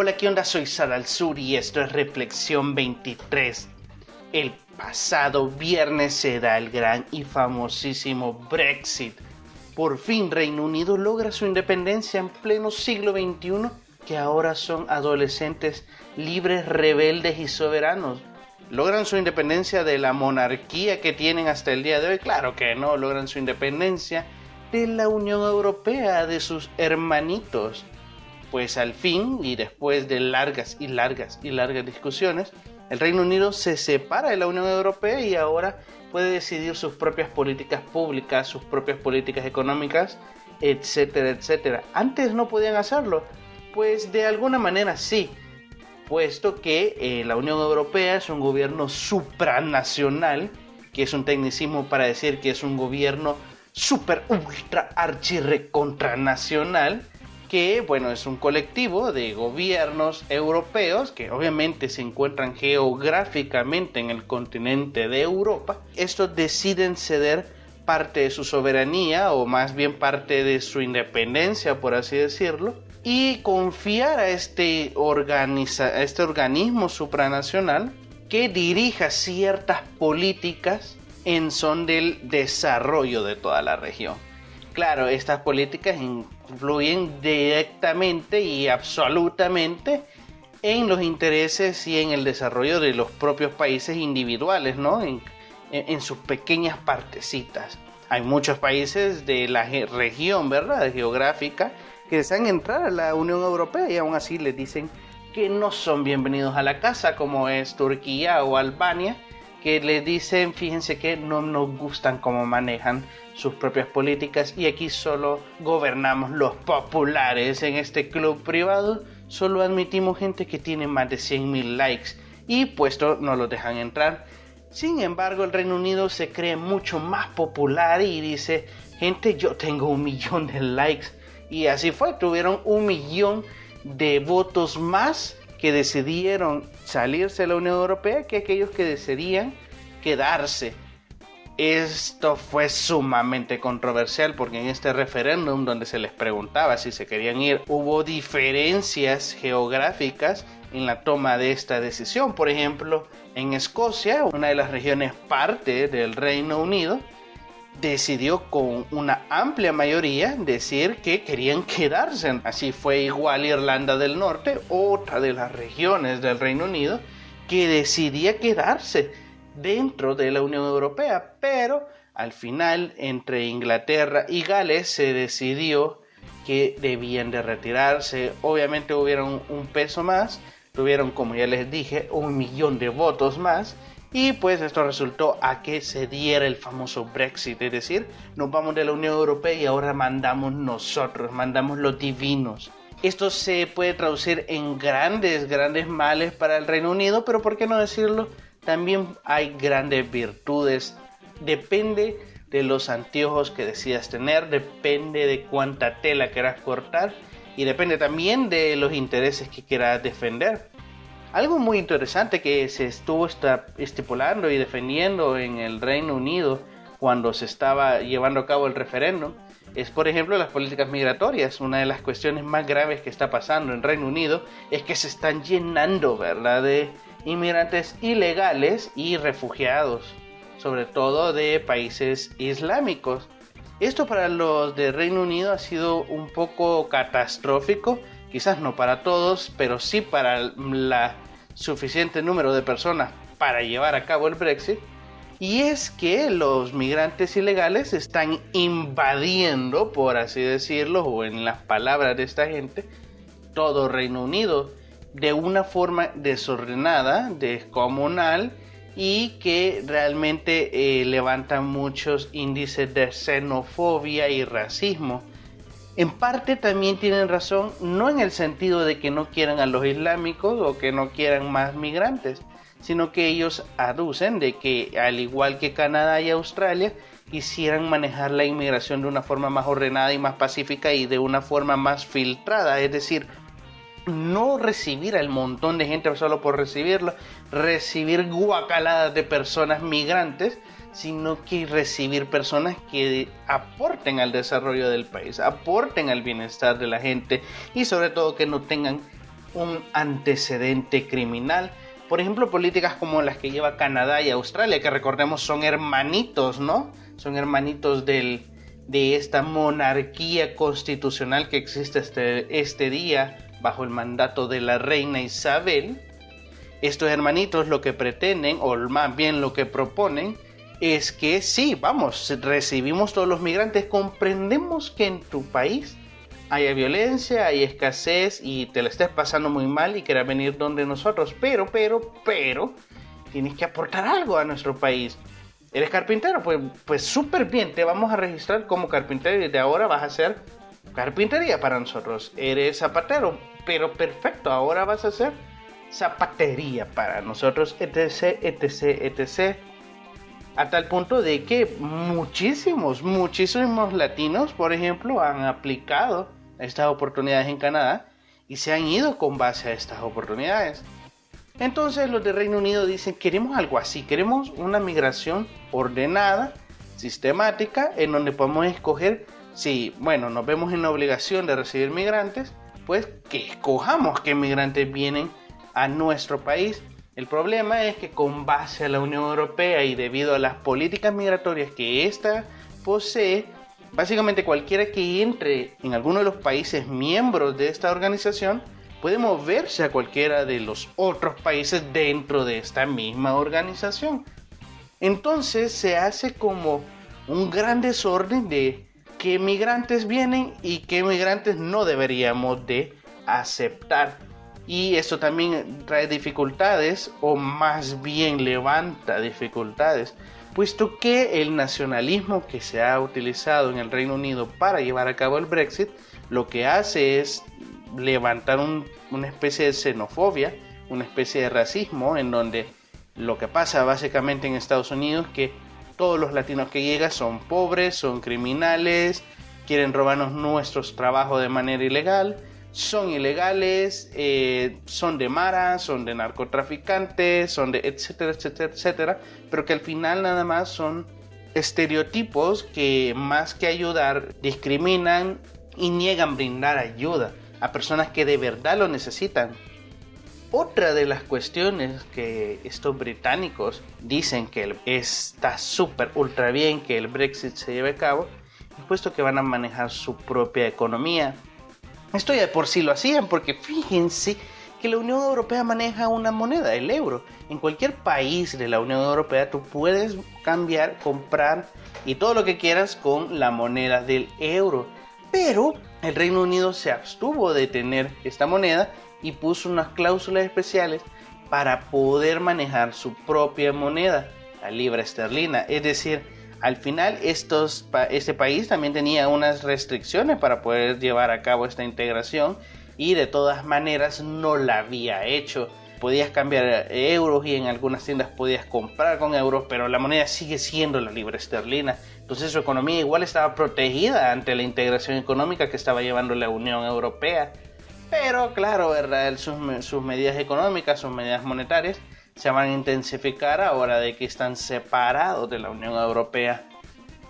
Hola, ¿qué onda? Soy Sara Sur y esto es Reflexión 23. El pasado viernes se da el gran y famosísimo Brexit. Por fin Reino Unido logra su independencia en pleno siglo XXI, que ahora son adolescentes libres, rebeldes y soberanos. ¿Logran su independencia de la monarquía que tienen hasta el día de hoy? Claro que no, logran su independencia de la Unión Europea, de sus hermanitos pues al fin, y después de largas y largas y largas discusiones, el Reino Unido se separa de la Unión Europea y ahora puede decidir sus propias políticas públicas, sus propias políticas económicas, etcétera, etcétera. Antes no podían hacerlo, pues de alguna manera sí, puesto que eh, la Unión Europea es un gobierno supranacional, que es un tecnicismo para decir que es un gobierno super ultra archirrecontranacional, que bueno, es un colectivo de gobiernos europeos que obviamente se encuentran geográficamente en el continente de Europa. Estos deciden ceder parte de su soberanía o más bien parte de su independencia, por así decirlo, y confiar a este, a este organismo supranacional que dirija ciertas políticas en son del desarrollo de toda la región. Claro, estas políticas influyen directamente y absolutamente en los intereses y en el desarrollo de los propios países individuales, ¿no? En, sus pequeñas partecitas. Hay muchos países de la región, ¿verdad? Geográfica, que desean entrar a la Unión Europea y aún así les dicen que no son bienvenidos a la casa, como es Turquía o Albania, que les dicen, fíjense que no nos gustan cómo manejan sus propias políticas y aquí solo gobernamos los populares. En este club privado solo admitimos gente que tiene más de 100.000 likes y puesto no los dejan entrar. Sin embargo, el Reino Unido se cree mucho más popular y dice, gente, yo tengo un millón de likes. Y así fue, tuvieron un millón de votos más que decidieron salirse de la Unión Europea que aquellos que decidían quedarse. Esto fue sumamente controversial porque en este referéndum donde se les preguntaba si se querían ir hubo diferencias geográficas en la toma de esta decisión. Por ejemplo, en Escocia, una de las regiones parte del Reino Unido, decidió con una amplia mayoría decir que querían quedarse. Así fue igual Irlanda del Norte, otra de las regiones del Reino Unido, que decidía quedarse dentro de la Unión Europea, pero al final entre Inglaterra y Gales se decidió que debían de retirarse. Obviamente hubieron un peso más, tuvieron como ya les dije un millón de votos más y pues esto resultó a que se diera el famoso Brexit, es decir, nos vamos de la Unión Europea y ahora mandamos nosotros, mandamos los divinos. Esto se puede traducir en grandes, grandes males para el Reino Unido, pero ¿por qué no decirlo? También hay grandes virtudes. Depende de los anteojos que decidas tener, depende de cuánta tela quieras cortar y depende también de los intereses que quieras defender. Algo muy interesante que se estuvo estipulando y defendiendo en el Reino Unido cuando se estaba llevando a cabo el referéndum es, por ejemplo, las políticas migratorias. Una de las cuestiones más graves que está pasando en Reino Unido es que se están llenando, ¿verdad?, de inmigrantes ilegales y refugiados, sobre todo de países islámicos. Esto para los de Reino Unido ha sido un poco catastrófico quizás no para todos, pero sí para la suficiente número de personas para llevar a cabo el Brexit. Y es que los migrantes ilegales están invadiendo, por así decirlo, o en las palabras de esta gente, todo Reino Unido de una forma desordenada, descomunal y que realmente eh, levantan muchos índices de xenofobia y racismo en parte también tienen razón, no en el sentido de que no quieran a los islámicos o que no quieran más migrantes, sino que ellos aducen de que al igual que Canadá y Australia, quisieran manejar la inmigración de una forma más ordenada y más pacífica y de una forma más filtrada, es decir, no recibir al montón de gente solo por recibirlo, recibir guacaladas de personas migrantes, sino que recibir personas que aporten al desarrollo del país, aporten al bienestar de la gente y sobre todo que no tengan un antecedente criminal. Por ejemplo, políticas como las que lleva Canadá y Australia, que recordemos son hermanitos, ¿no? Son hermanitos del, de esta monarquía constitucional que existe este, este día bajo el mandato de la reina Isabel. Estos hermanitos lo que pretenden, o más bien lo que proponen, es que sí, vamos, recibimos todos los migrantes, comprendemos que en tu país haya violencia, hay escasez y te la estés pasando muy mal y quieras venir donde nosotros, pero, pero, pero, tienes que aportar algo a nuestro país. ¿Eres carpintero? Pues, pues súper bien, te vamos a registrar como carpintero y desde ahora vas a hacer carpintería para nosotros. Eres zapatero, pero perfecto, ahora vas a hacer zapatería para nosotros, etc, etc, etc. A tal punto de que muchísimos, muchísimos latinos, por ejemplo, han aplicado estas oportunidades en Canadá y se han ido con base a estas oportunidades. Entonces los de Reino Unido dicen, queremos algo así, queremos una migración ordenada, sistemática, en donde podemos escoger si, bueno, nos vemos en la obligación de recibir migrantes, pues que escojamos qué migrantes vienen a nuestro país. El problema es que con base a la Unión Europea y debido a las políticas migratorias que ésta posee, básicamente cualquiera que entre en alguno de los países miembros de esta organización puede moverse a cualquiera de los otros países dentro de esta misma organización. Entonces se hace como un gran desorden de qué migrantes vienen y qué migrantes no deberíamos de aceptar. Y eso también trae dificultades o más bien levanta dificultades, puesto que el nacionalismo que se ha utilizado en el Reino Unido para llevar a cabo el Brexit lo que hace es levantar una especie de xenofobia, una especie de racismo, en donde lo que pasa básicamente en Estados Unidos que todos los latinos que llegan son pobres, son criminales, quieren robarnos nuestros trabajos de manera ilegal, son ilegales, eh, son de maras, son de narcotraficantes, son de etcétera, etcétera, etcétera, pero que al final nada más son estereotipos que más que ayudar discriminan y niegan brindar ayuda a personas que de verdad lo necesitan. Otra de las cuestiones que estos británicos dicen que está súper ultra bien que el Brexit se lleve a cabo, es puesto que van a manejar su propia economía. Esto ya de por sí lo hacían, porque fíjense que la Unión Europea maneja una moneda, el euro. En cualquier país de la Unión Europea tú puedes cambiar, comprar y todo lo que quieras con la moneda del euro. Pero el Reino Unido se abstuvo de tener esta moneda y puso unas cláusulas especiales para poder manejar su propia moneda, la libra esterlina. Es decir, al final este país también tenía unas restricciones para poder llevar a cabo esta integración y de todas maneras no la había hecho. Podías cambiar euros y en algunas tiendas podías comprar con euros, pero la moneda sigue siendo la libra esterlina. Entonces su economía igual estaba protegida ante la integración económica que estaba llevando la Unión Europea. Pero claro, ¿verdad? Sus medidas económicas, sus medidas monetarias se van a intensificar ahora de que están separados de la Unión Europea.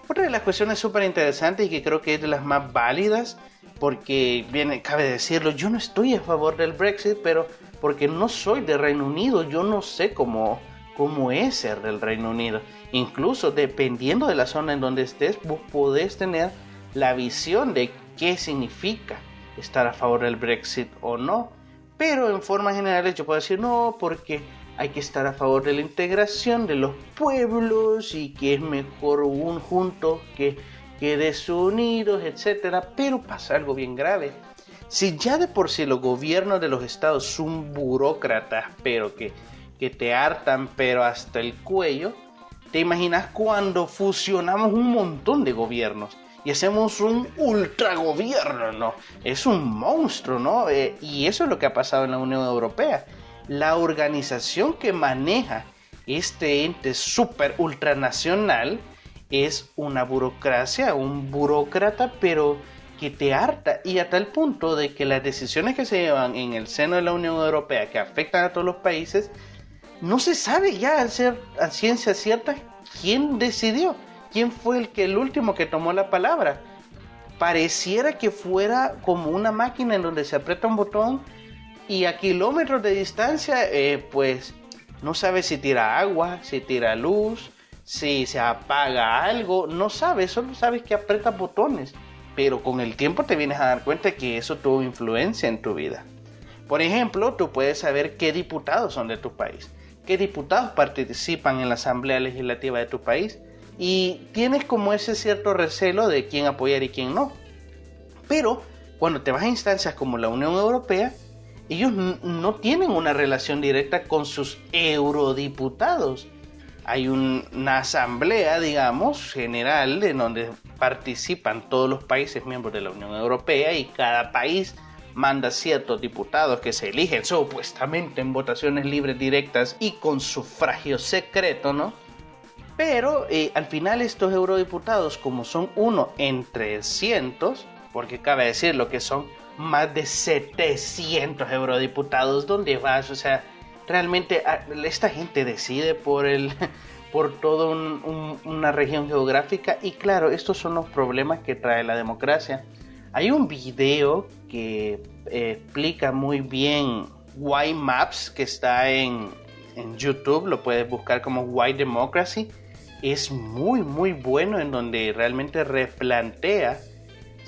Otra de las cuestiones súper interesantes y que creo que es de las más válidas, porque viene, cabe decirlo, yo no estoy a favor del Brexit, pero porque no soy del Reino Unido, yo no sé cómo, cómo es ser del Reino Unido. Incluso dependiendo de la zona en donde estés, vos podés tener la visión de qué significa estar a favor del Brexit o no. Pero en formas generales yo puedo decir no, porque hay que estar a favor de la integración de los pueblos y que es mejor un junto que, que desunidos, etc. Pero pasa algo bien grave. Si ya de por sí los gobiernos de los estados son burócratas, pero que, que te hartan, pero hasta el cuello, ¿te imaginas cuando fusionamos un montón de gobiernos? y hacemos un ultra gobierno, ¿no? Es un monstruo, ¿no? Eh, y eso es lo que ha pasado en la Unión Europea. La organización que maneja este ente super ultranacional es una burocracia, un burócrata, pero que te harta y a tal punto de que las decisiones que se llevan en el seno de la Unión Europea que afectan a todos los países, no se sabe ya a, ser, a ciencia cierta quién decidió, quién fue el que el último que tomó la palabra. Pareciera que fuera como una máquina en donde se aprieta un botón y a kilómetros de distancia, eh, pues no sabes si tira agua, si tira luz, si se apaga algo, no sabes, solo sabes que aprieta botones. Pero con el tiempo te vienes a dar cuenta que eso tuvo influencia en tu vida. Por ejemplo, tú puedes saber qué diputados son de tu país, qué diputados participan en la Asamblea Legislativa de tu país y tienes como ese cierto recelo de quién apoyar y quién no. Pero cuando te vas a instancias como la Unión Europea, ellos no tienen una relación directa con sus eurodiputados. Hay una asamblea, digamos, general, en donde participan todos los países miembros de la Unión Europea y cada país manda ciertos diputados que se eligen supuestamente en votaciones libres directas y con sufragio secreto, ¿no? Pero eh, al final estos eurodiputados, como son uno entre cientos, porque cabe decir lo que son más de 700 eurodiputados, ¿dónde vas? O sea, realmente ah, esta gente decide por el por toda una región geográfica y claro, estos son los problemas que trae la democracia. Hay un video que eh, explica muy bien Why Maps que está en, en YouTube, lo puedes buscar como Why Democracy. Es muy muy bueno en donde realmente replantea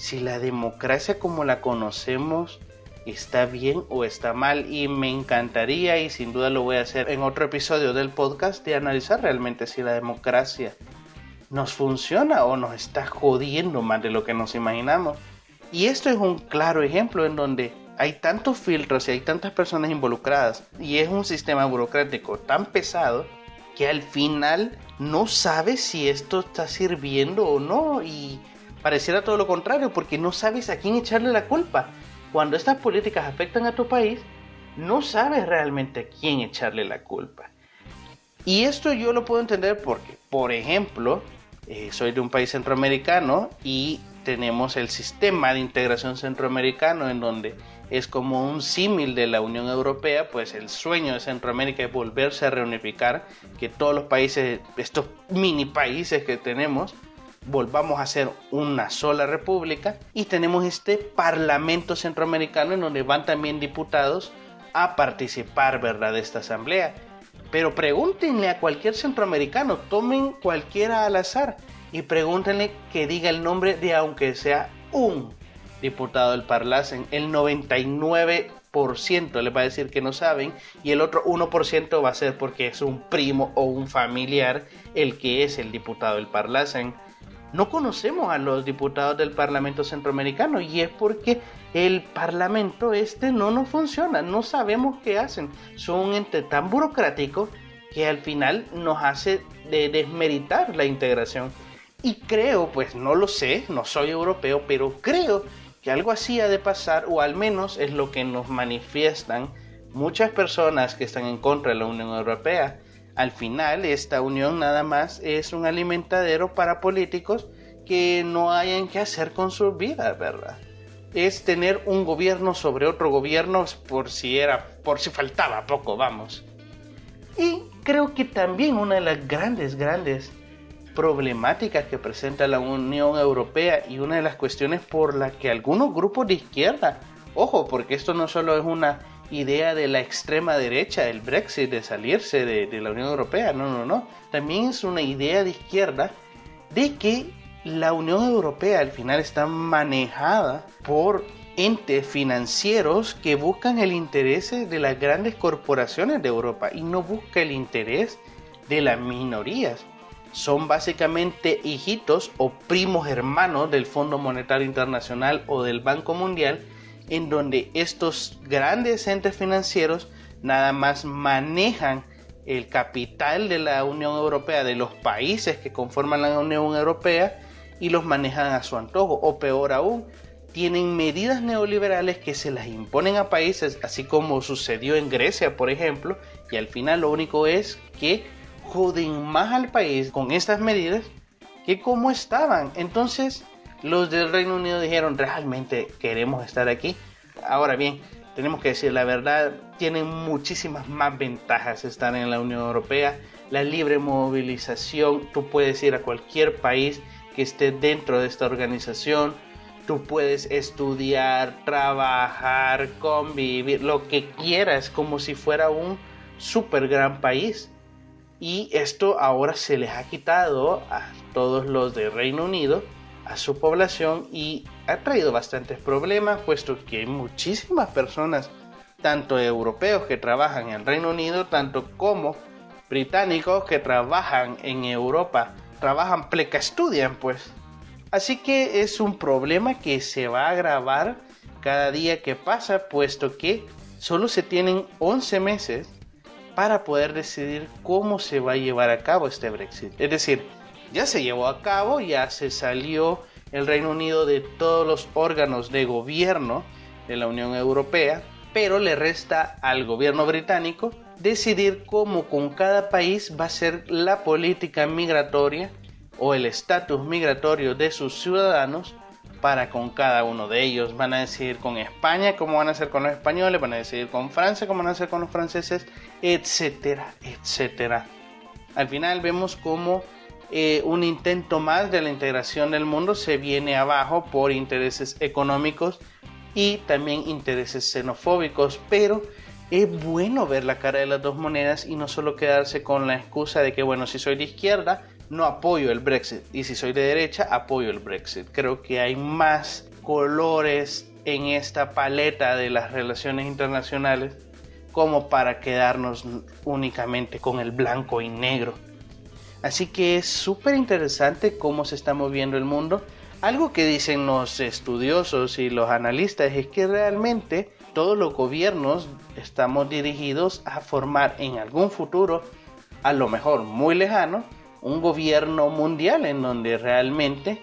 si la democracia como la conocemos está bien o está mal y me encantaría y sin duda lo voy a hacer en otro episodio del podcast de analizar realmente si la democracia nos funciona o nos está jodiendo más de lo que nos imaginamos. Y esto es un claro ejemplo en donde hay tantos filtros y hay tantas personas involucradas y es un sistema burocrático tan pesado que al final no sabes si esto está sirviendo o no y pareciera todo lo contrario porque no sabes a quién echarle la culpa. Cuando estas políticas afectan a tu país, no sabes realmente a quién echarle la culpa. Y esto yo lo puedo entender porque, por ejemplo, eh, soy de un país centroamericano y tenemos el sistema de integración centroamericano en donde es como un símil de la Unión Europea, pues el sueño de Centroamérica es volverse a reunificar, que todos los países, estos mini países que tenemos, volvamos a ser una sola república y tenemos este Parlamento Centroamericano en donde van también diputados a participar, ¿verdad?, de esta asamblea. Pero pregúntenle a cualquier centroamericano, tomen cualquiera al azar y pregúntenle que diga el nombre de aunque sea un diputado del Parlacen. El 99% le va a decir que no saben y el otro 1% va a ser porque es un primo o un familiar el que es el diputado del Parlacen no conocemos a los diputados del Parlamento Centroamericano y es porque el Parlamento este no nos funciona, no sabemos qué hacen. Son un ente tan burocrático que al final nos hace de desmeritar la integración. Y creo, pues no lo sé, no soy europeo, pero creo que algo así ha de pasar, o al menos es lo que nos manifiestan muchas personas que están en contra de la Unión Europea al final, esta unión nada más es un alimentadero para políticos que no hayan que hacer con su vida, ¿verdad? Es tener un gobierno sobre otro gobierno por si era, por si faltaba poco, vamos. Y creo que también una de las grandes, grandes problemáticas que presenta la Unión Europea y una de las cuestiones por las que algunos grupos de izquierda, ojo, porque esto no solo es una idea de la extrema derecha, el Brexit, de salirse de, la Unión Europea. No, no, no. También es una idea de izquierda de que la Unión Europea al final está manejada por entes financieros que buscan el interés de las grandes corporaciones de Europa y no busca el interés de las minorías. Son básicamente hijitos o primos hermanos del Fondo Monetario Internacional o del Banco Mundial en donde estos grandes entes financieros nada más manejan el capital de la Unión Europea, de los países que conforman la Unión Europea, y los manejan a su antojo. O peor aún, tienen medidas neoliberales que se las imponen a países, así como sucedió en Grecia, por ejemplo, y al final lo único es que joden más al país con estas medidas que como estaban. Entonces, los del Reino Unido dijeron, realmente queremos estar aquí. Ahora bien, tenemos que decir la verdad, tienen muchísimas más ventajas estar en la Unión Europea. La libre movilización, tú puedes ir a cualquier país que esté dentro de esta organización. tú puedes estudiar, trabajar, convivir, lo que quieras, como si fuera un super gran país. Y esto ahora se les ha quitado a todos los de Reino Unido, a su población, y ha traído bastantes problemas, puesto que hay muchísimas personas, tanto europeos que trabajan en Reino Unido, tanto como británicos que trabajan en Europa, trabajan pleca estudian pues. Así que es un problema que se va a agravar cada día que pasa, puesto que solo se tienen 11 meses para poder decidir cómo se va a llevar a cabo este Brexit. Es decir, ya se llevó a cabo, ya se salió el Reino Unido de todos los órganos de gobierno de la Unión Europea, pero le resta al gobierno británico decidir cómo con cada país va a ser la política migratoria o el estatus migratorio de sus ciudadanos para con cada uno de ellos. Van a decidir con España cómo van a hacer con los españoles, van a decidir con Francia cómo van a hacer con los franceses, etcétera, etcétera. Al final vemos como eh, un intento más de la integración del mundo se viene abajo por intereses económicos y también intereses xenofóbicos, pero es bueno ver la cara de las dos monedas y no solo quedarse con la excusa de que, bueno, si soy de izquierda, no apoyo el Brexit y si soy de derecha apoyo el Brexit. Creo que hay más colores en esta paleta de las relaciones internacionales como para quedarnos únicamente con el blanco y negro. Así que es súper interesante cómo se está moviendo el mundo. Algo que dicen los estudiosos y los analistas es que realmente todos los gobiernos estamos dirigidos a formar en algún futuro, a lo mejor muy lejano, un gobierno mundial en donde realmente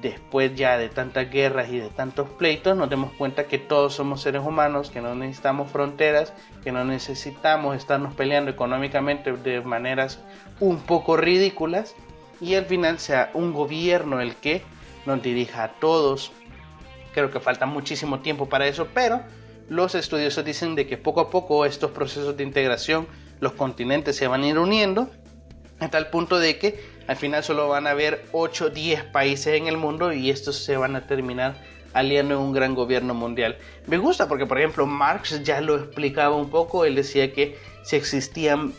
después ya de tantas guerras y de tantos pleitos nos demos cuenta que todos somos seres humanos, que no necesitamos fronteras, que no necesitamos estarnos peleando económicamente de maneras un poco ridículas y al final sea un gobierno el que nos dirija a todos. Creo que falta muchísimo tiempo para eso, pero los estudiosos dicen de que poco a poco estos procesos de integración, los continentes se van a ir uniendo a tal punto de que al final solo van a haber 8 o 10 países en el mundo y estos se van a terminar aliando en un gran gobierno mundial. Me gusta porque, por ejemplo, Marx ya lo explicaba un poco. Él decía que si existían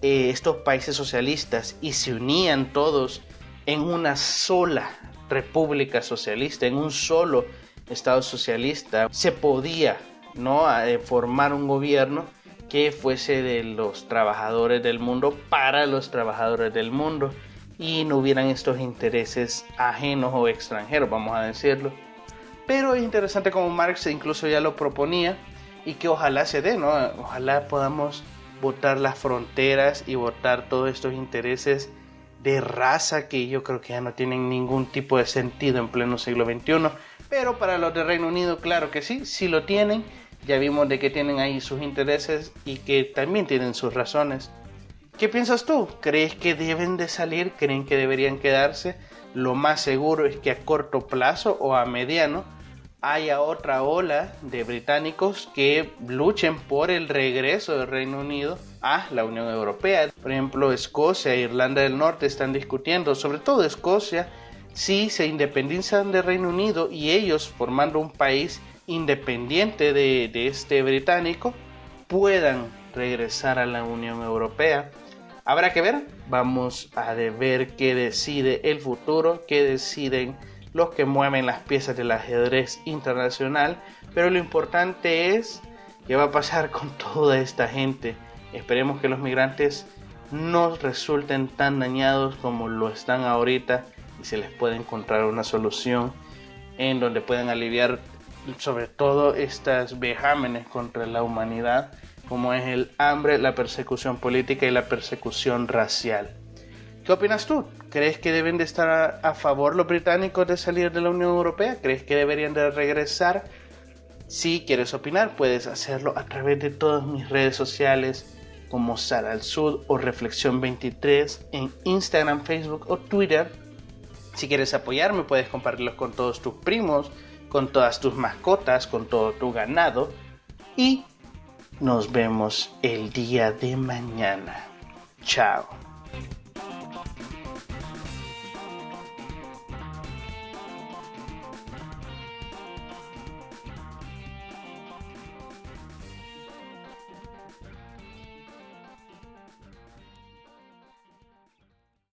eh, estos países socialistas y se unían todos en una sola república socialista, en un solo Estado socialista, se podía ¿no? Eh, formar un gobierno que fuese de los trabajadores del mundo para los trabajadores del mundo y no hubieran estos intereses ajenos o extranjeros, vamos a decirlo. Pero es interesante como Marx incluso ya lo proponía y que ojalá se dé, ¿no? Ojalá podamos votar las fronteras y votar todos estos intereses de raza que yo creo que ya no tienen ningún tipo de sentido en pleno siglo XXI. Pero para los de Reino Unido, claro que sí, sí lo tienen ya vimos de que tienen ahí sus intereses y que también tienen sus razones. ¿Qué piensas tú? ¿Crees que deben de salir? ¿Creen que deberían quedarse? Lo más seguro es que a corto plazo o a mediano haya otra ola de británicos que luchen por el regreso del Reino Unido a la Unión Europea. Por ejemplo, Escocia e Irlanda del Norte están discutiendo, sobre todo Escocia, si se independizan del Reino Unido y ellos formando un país independiente de, este británico puedan regresar a la Unión Europea. Habrá que ver, vamos a ver qué decide el futuro, qué deciden los que mueven las piezas del ajedrez internacional, pero lo importante es qué va a pasar con toda esta gente. Esperemos que los migrantes no resulten tan dañados como lo están ahorita y se les pueda encontrar una solución en donde puedan aliviar sobre todo estas vejámenes contra la humanidad, como es el hambre, la persecución política y la persecución racial. ¿Qué opinas tú? ¿Crees que deben de estar a, favor los británicos de salir de la Unión Europea? ¿Crees que deberían de regresar? Si quieres opinar, puedes hacerlo a través de todas mis redes sociales como Sal al Sud o Reflexión 23 en Instagram, Facebook o Twitter. Si quieres apoyarme, puedes compartirlos con todos tus primos, con todas tus mascotas, con todo tu ganado y nos vemos el día de mañana. Chao.